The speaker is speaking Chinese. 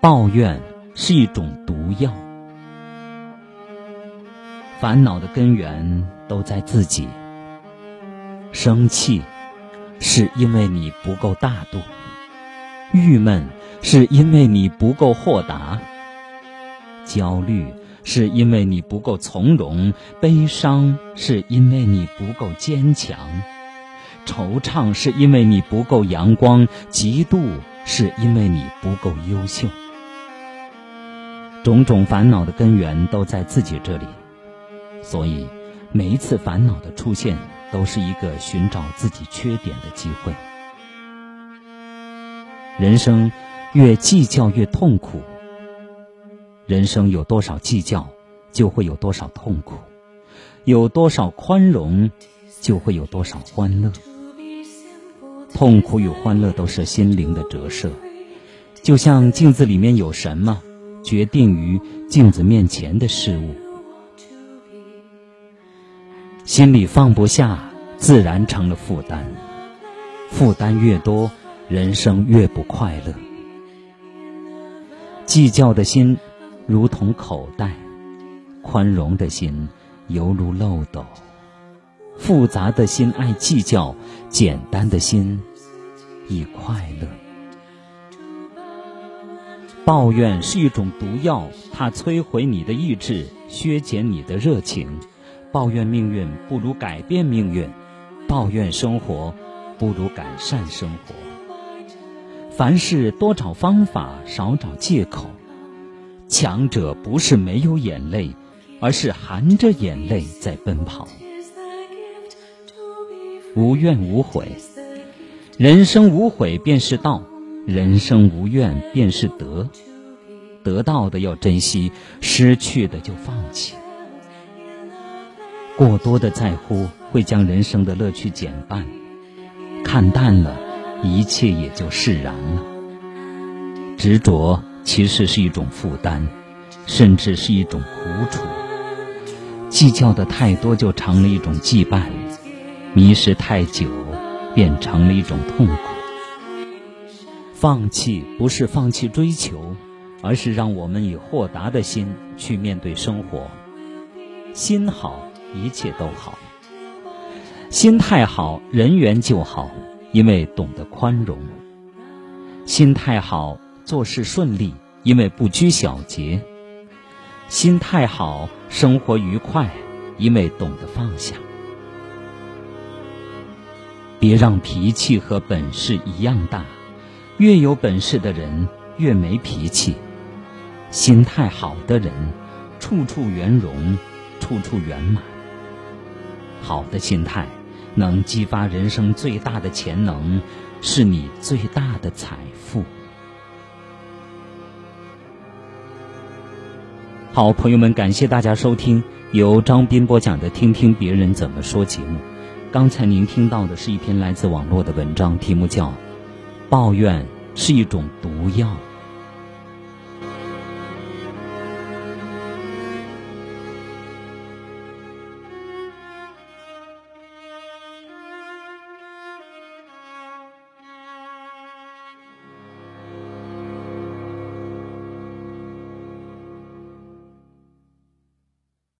抱怨是一种毒药，烦恼的根源都在自己。生气是因为你不够大度，郁闷是因为你不够豁达，焦虑是因为你不够从容，悲伤是因为你不够坚强，惆怅是因为你不够阳光，嫉妒是因为你不够优秀。种种烦恼的根源都在自己这里，所以每一次烦恼的出现，都是一个寻找自己缺点的机会。人生越计较越痛苦，人生有多少计较，就会有多少痛苦；有多少宽容，就会有多少欢乐。痛苦与欢乐都是心灵的折射，就像镜子里面有什么。决定于镜子面前的事物，心里放不下，自然成了负担。负担越多，人生越不快乐。计较的心如同口袋，宽容的心犹如漏斗。复杂的心爱计较，简单的心亦快乐。抱怨是一种毒药，它摧毁你的意志，削减你的热情。抱怨命运不如改变命运，抱怨生活不如改善生活。凡事多找方法，少找借口。强者不是没有眼泪，而是含着眼泪在奔跑。无怨无悔，人生无悔便是道。人生无怨便是得，得到的要珍惜，失去的就放弃。过多的在乎会将人生的乐趣减半，看淡了，一切也就释然了。执着其实是一种负担，甚至是一种苦楚。计较的太多就成了一种羁绊，迷失太久变成了一种痛苦。放弃不是放弃追求，而是让我们以豁达的心去面对生活。心好，一切都好；心态好，人缘就好，因为懂得宽容；心态好，做事顺利，因为不拘小节；心态好，生活愉快，因为懂得放下。别让脾气和本事一样大。越有本事的人越没脾气，心态好的人处处圆融，处处圆满。好的心态能激发人生最大的潜能，是你最大的财富。好，朋友们，感谢大家收听由张斌播讲的《听听别人怎么说》节目。刚才您听到的是一篇来自网络的文章，题目叫。抱怨是一种毒药。